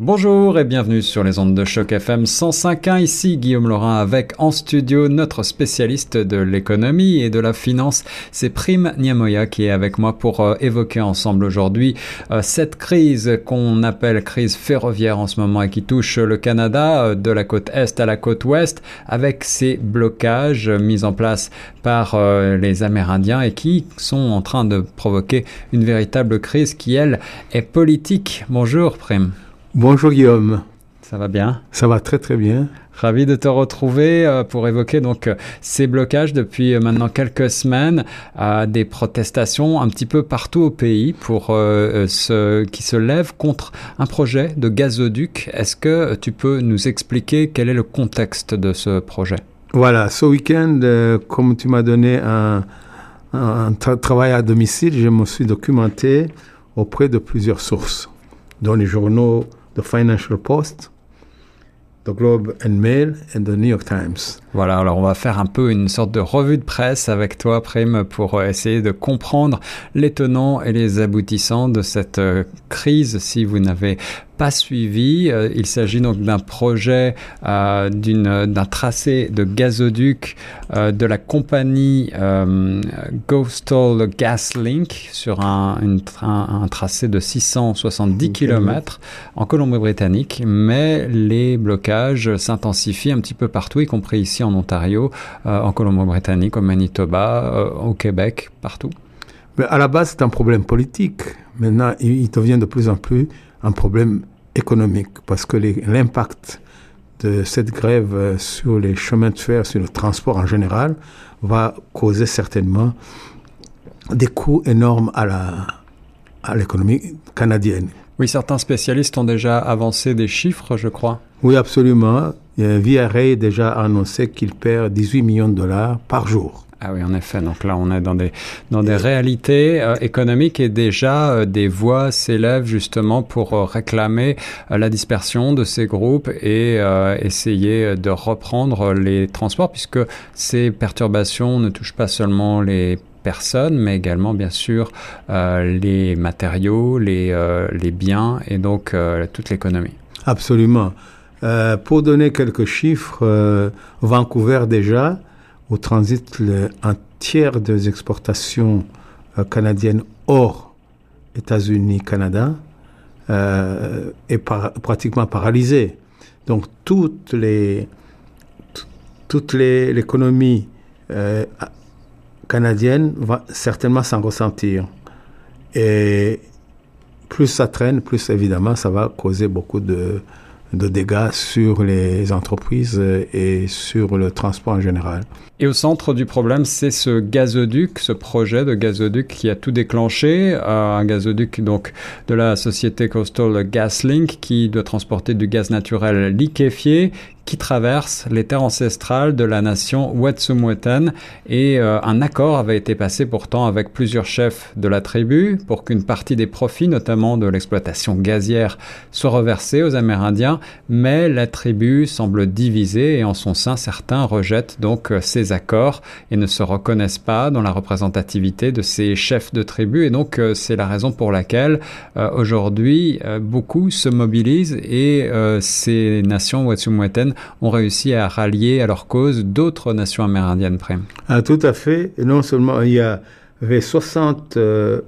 Bonjour et bienvenue sur les ondes de choc FM 105.1. Ici Guillaume Laurin avec en studio notre spécialiste de l'économie et de la finance. C'est Prime Niamoya qui est avec moi pour euh, évoquer ensemble aujourd'hui euh, cette crise qu'on appelle crise ferroviaire en ce moment et qui touche le Canada euh, de la côte est à la côte ouest avec ces blocages mis en place par les Amérindiens et qui sont en train de provoquer une véritable crise qui elle est politique. Bonjour Prime. Bonjour Guillaume. Ça va bien? Ça va très très bien. Ravi de te retrouver euh, pour évoquer donc euh, ces blocages depuis euh, maintenant quelques semaines, des protestations un petit peu partout au pays pour ce qui se lèvent contre un projet de gazoduc. Est-ce que tu peux nous expliquer quel est le contexte de ce projet? Voilà, ce week-end, comme tu m'as donné un, un travail à domicile, je me suis documenté auprès de plusieurs sources, dont les journaux the Financial Post, The Globe and Mail et The New York Times. Voilà, alors on va faire un peu une sorte de revue de presse avec toi, Prime, pour euh, essayer de comprendre les tenants et les aboutissants de cette euh, crise. Si vous n'avez pas suivi, euh, il s'agit donc d'un projet d'un tracé de gazoduc de la compagnie Ghostal Gas Link sur un, un tracé de 670 km en Colombie-Britannique, mais les blocages s'intensifient un petit peu partout, y compris ici en Ontario, euh, en Colombie-Britannique, au Manitoba, euh, au Québec, partout. Mais À la base, c'est un problème politique. Maintenant, il devient de plus en plus un problème économique parce que l'impact de cette grève euh, sur les chemins de fer, sur le transport en général, va causer certainement des coûts énormes à la à l'économie canadienne. Oui, certains spécialistes ont déjà avancé des chiffres, je crois. Oui, absolument. Via Ray déjà annoncé qu'il perd 18 millions de dollars par jour. Ah oui, en effet. Donc là, on est dans des, dans des réalités euh, économiques et déjà euh, des voix s'élèvent justement pour euh, réclamer la dispersion de ces groupes et essayer de reprendre les transports puisque ces perturbations ne touchent pas seulement les personnes, mais également bien sûr les matériaux, les, les, biens et donc toute l'économie. Absolument. pour donner quelques chiffres, Vancouver déjà, où transite un tiers des exportations canadiennes hors États-Unis-Canada, est pratiquement paralysé. Donc toute l'économie canadienne va certainement s'en ressentir. Et plus ça traîne, plus évidemment ça va causer beaucoup de, de dégâts sur les entreprises et sur le transport en général. Et au centre du problème, c'est ce gazoduc, ce projet de gazoduc qui a tout déclenché, un gazoduc donc de la société Coastal GasLink qui doit transporter du gaz naturel liquéfié qui traverse les terres ancestrales de la nation Wet'suwet'en. Et euh, un accord avait été passé pourtant avec plusieurs chefs de la tribu pour qu'une partie des profits, notamment de l'exploitation gazière, soit reversée aux Amérindiens, mais la tribu semble divisée et en son sein certains rejettent donc euh, ces accords et ne se reconnaissent pas dans la représentativité de ces chefs de tribu et donc euh, c'est la raison pour laquelle aujourd'hui beaucoup se mobilisent et ces nations Wet'suwet'en ont réussi à rallier à leur cause d'autres nations amérindiennes près. Ah, tout à fait. Et non seulement il y avait 60 euh,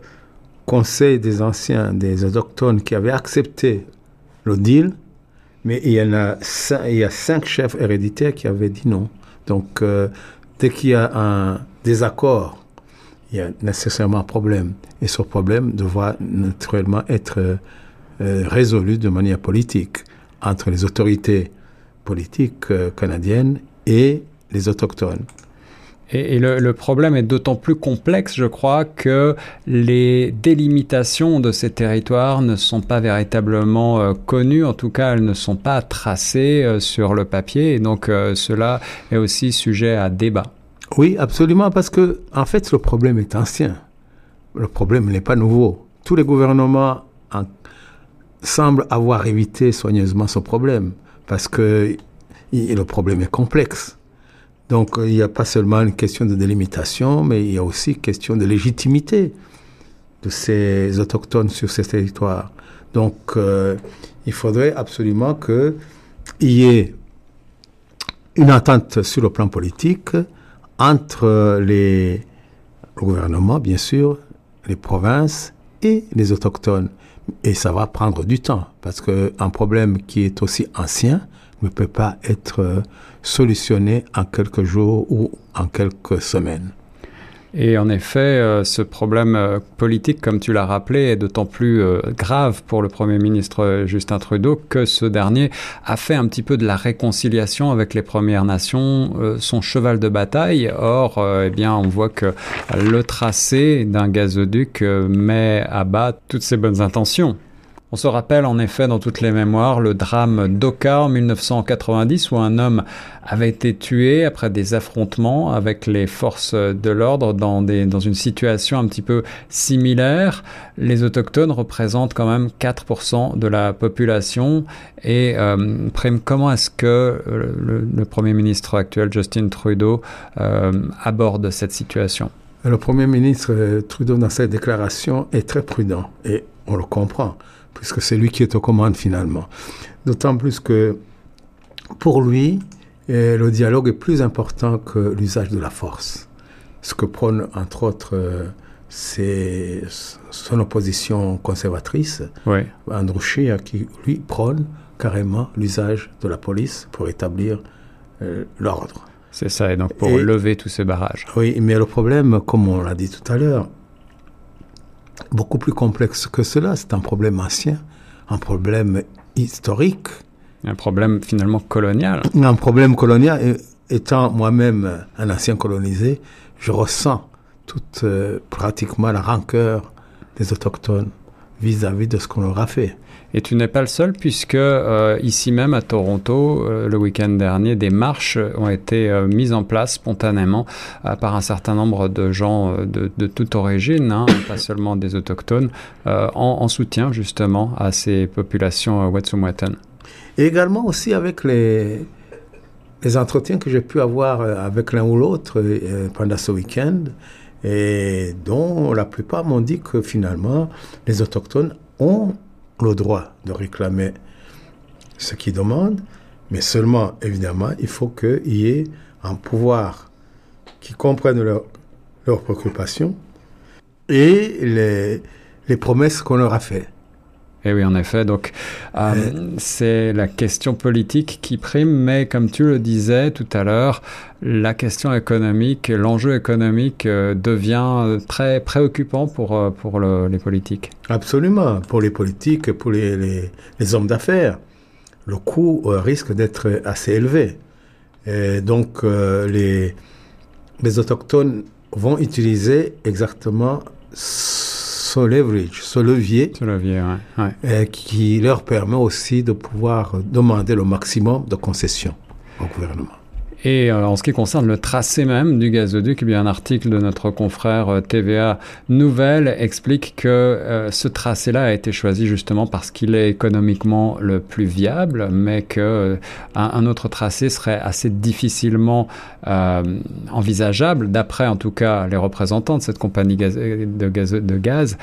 conseils des anciens, des autochtones qui avaient accepté le deal, mais il y, en a, il y a cinq chefs héréditaires qui avaient dit non. Donc, euh, dès qu'il y a un désaccord, il y a nécessairement un problème. Et ce problème devra naturellement être euh, résolu de manière politique entre les autorités politique euh, canadienne et les autochtones. Et, le, problème est d'autant plus complexe, je crois, que les délimitations de ces territoires ne sont pas véritablement euh, connues, en tout cas elles ne sont pas tracées euh, sur le papier, et donc cela est aussi sujet à débat. Oui, absolument, parce que en fait le problème est ancien. Le problème n'est pas nouveau. Tous les gouvernements semblent avoir évité soigneusement ce problème parce que le problème est complexe. Donc il n'y a pas seulement une question de délimitation, mais il y a aussi une question de légitimité de ces autochtones sur ces territoires. Donc, euh, il faudrait absolument qu'il y ait une entente sur le plan politique entre les, le gouvernement, bien sûr, les provinces et les autochtones. Et ça va prendre du temps, parce qu'un problème qui est aussi ancien ne peut pas être solutionné en quelques jours ou en quelques semaines. Et en effet, euh, ce problème euh, politique, comme tu l'as rappelé, est d'autant plus euh, grave pour le Premier ministre Justin Trudeau que ce dernier a fait un petit peu de la réconciliation avec les Premières Nations son cheval de bataille. Or, eh bien, on voit que le tracé d'un gazoduc met à bas toutes ses bonnes intentions. On se rappelle en effet dans toutes les mémoires le drame d'Oka en 1990 où un homme avait été tué après des affrontements avec les forces de l'ordre dans, dans une situation un petit peu similaire. Les autochtones représentent quand même 4% de la population. Et euh, comment est-ce que le, Premier ministre actuel, Justin Trudeau, euh, aborde cette situation? Le Premier ministre euh, Trudeau, dans cette déclaration, est très prudent et on le comprend puisque c'est lui qui est aux commandes finalement. D'autant plus que pour lui, eh, le dialogue est plus important que l'usage de la force. Ce que prône entre autres euh, c'est son opposition conservatrice. Andrew Scheer, qui lui prône carrément l'usage de la police pour établir euh, l'ordre. C'est ça, et donc pour lever tous ces barrages. Oui, mais le problème, comme on l'a dit tout à l'heure, beaucoup plus complexe que cela. C'est un problème ancien, un problème historique. Un problème finalement colonial. Un problème colonial. Et, étant moi-même un ancien colonisé, je ressens toute euh, pratiquement la rancœur des autochtones vis-à-vis de ce qu'on leur a fait. Et tu n'es pas le seul puisque euh, ici même à Toronto, euh, le week-end dernier, des marches ont été euh, mises en place spontanément par un certain nombre de gens de, de toute origine, hein, pas seulement des autochtones, en, en, soutien justement à ces populations Wet'suwet'en. Et également aussi avec les, les entretiens que j'ai pu avoir avec l'un ou l'autre pendant ce week-end, et dont la plupart m'ont dit que finalement, les autochtones ont le droit de réclamer ce qu'ils demandent, mais seulement, évidemment, il faut qu'il y ait un pouvoir qui comprenne leurs préoccupations et les, promesses qu'on leur a faites. Et eh oui, en effet. Donc, euh, c'est la question politique qui prime, mais comme tu le disais tout à l'heure, la question économique, l'enjeu économique euh, devient très préoccupant pour, euh, pour les politiques. Absolument, pour les politiques pour les, les, hommes d'affaires. Le coût risque d'être assez élevé. Et donc, les, les Autochtones vont utiliser exactement ce leverage, ce levier, qui leur permet aussi de pouvoir demander le maximum de concessions au gouvernement. Et euh, en ce qui concerne le tracé même du gazoduc, eh bien, un article de notre confrère euh, TVA Nouvelle explique que euh, ce tracé-là a été choisi justement parce qu'il est économiquement le plus viable, mais que un, autre tracé serait assez difficilement envisageable, d'après en tout cas les représentants de cette compagnie de, gaz, de gaz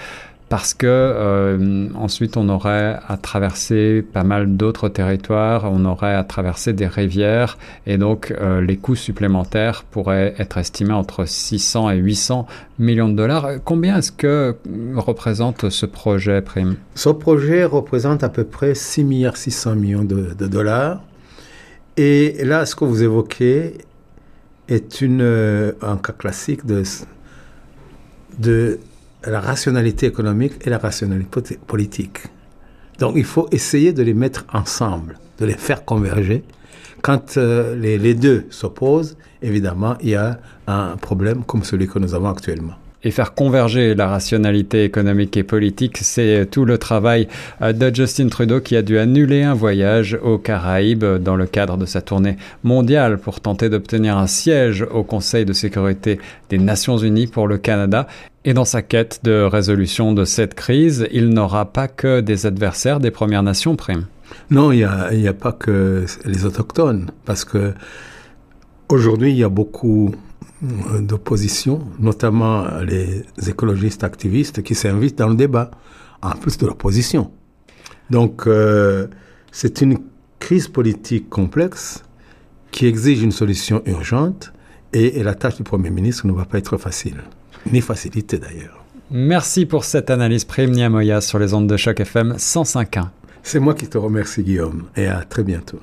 parce que euh, ensuite on aurait à traverser pas mal d'autres territoires, on aurait à traverser des rivières et donc euh, les coûts supplémentaires pourraient être estimés entre 600 et 800 millions de dollars. Combien est-ce que représente ce projet Prime? Ce projet représente à peu près 6 milliards 600 millions de, dollars. Et là, ce que vous évoquez est une, euh, un cas classique de, de la rationalité économique et la rationalité politique. Donc il faut essayer de les mettre ensemble, de les faire converger. Quand euh, les, les deux s'opposent, évidemment, il y a un problème comme celui que nous avons actuellement et faire converger la rationalité économique et politique, c'est tout le travail euh, de Justin Trudeau qui a dû annuler un voyage aux Caraïbes dans le cadre de sa tournée mondiale pour tenter d'obtenir un siège au Conseil de sécurité des Nations Unies pour le Canada. Et dans sa quête de résolution de cette crise, il n'aura pas que des adversaires des Premières Nations, Prime. Non, il n'y a, a, pas que les autochtones, parce que aujourd'hui, il y a beaucoup d'opposition, notamment les écologistes activistes qui s'invitent dans le débat, en plus de l'opposition. Donc, euh, c'est une crise politique complexe qui exige une solution urgente et, et la tâche du Premier ministre ne va pas être facile, ni facilitée d'ailleurs. Merci pour cette analyse Prime Niamoya sur les ondes de choc FM 105.1. C'est moi qui te remercie Guillaume et à très bientôt.